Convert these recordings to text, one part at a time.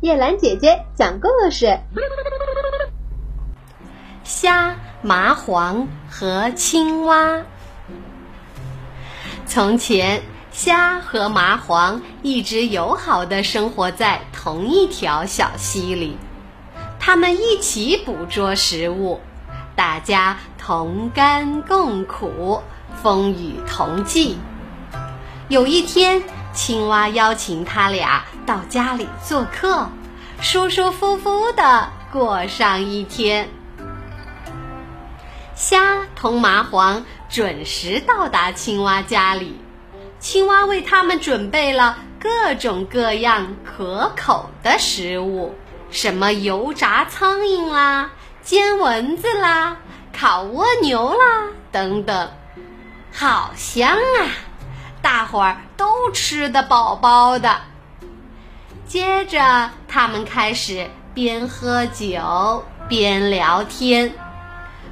叶兰姐姐讲故事：虾、麻黄和青蛙。从前，虾和麻黄一直友好的生活在同一条小溪里，它们一起捕捉食物，大家同甘共苦，风雨同济。有一天，青蛙邀请他俩到家里做客，舒舒服服的过上一天。虾同麻黄准时到达青蛙家里，青蛙为他们准备了各种各样可口的食物，什么油炸苍蝇啦、煎蚊子啦、烤蜗牛啦等等，好香啊！大伙儿都吃得饱饱的。接着，他们开始边喝酒边聊天，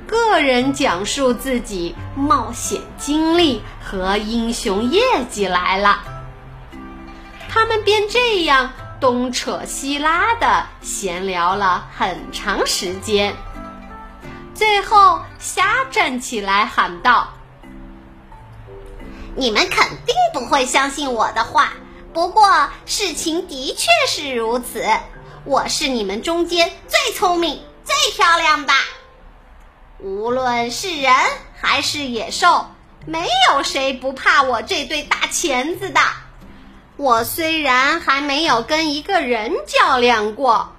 个人讲述自己冒险经历和英雄业绩来了。他们便这样东扯西拉的闲聊了很长时间。最后，虾站起来喊道。你们肯定不会相信我的话，不过事情的确是如此。我是你们中间最聪明、最漂亮的。无论是人还是野兽，没有谁不怕我这对大钳子的。我虽然还没有跟一个人较量过，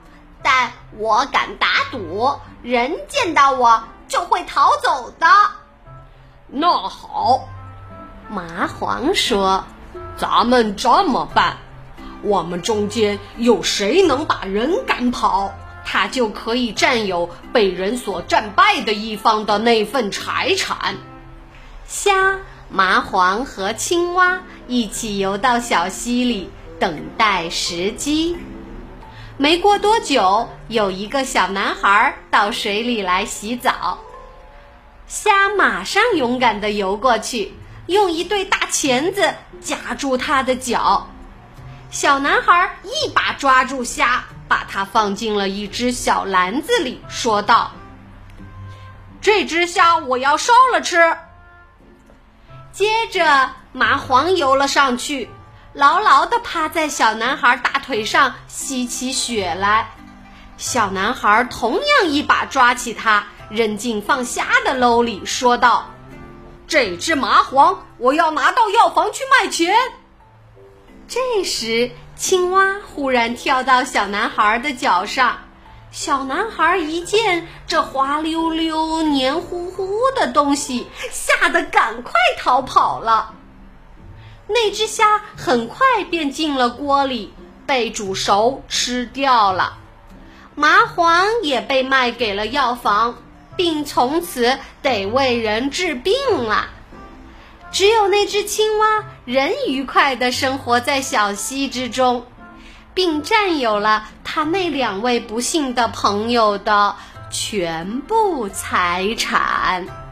但我敢打赌，人见到我就会逃走的。那好。麻黄说：“咱们这么办，我们中间有谁能把人赶跑，他就可以占有被人所战败的一方的那份财产。”虾、麻黄和青蛙一起游到小溪里，等待时机。没过多久，有一个小男孩到水里来洗澡，虾马上勇敢地游过去。用一对大钳子夹住他的脚，小男孩一把抓住虾，把它放进了一只小篮子里，说道：“这只虾我要烧了吃。”接着，麻黄游了上去，牢牢地趴在小男孩大腿上吸起血来。小男孩同样一把抓起它，扔进放虾的篓里，说道。这只麻黄，我要拿到药房去卖钱。这时，青蛙忽然跳到小男孩的脚上，小男孩一见这滑溜溜、黏糊糊的东西，吓得赶快逃跑了。那只虾很快便进了锅里，被煮熟吃掉了。麻黄也被卖给了药房。并从此得为人治病了。只有那只青蛙仍愉快地生活在小溪之中，并占有了他那两位不幸的朋友的全部财产。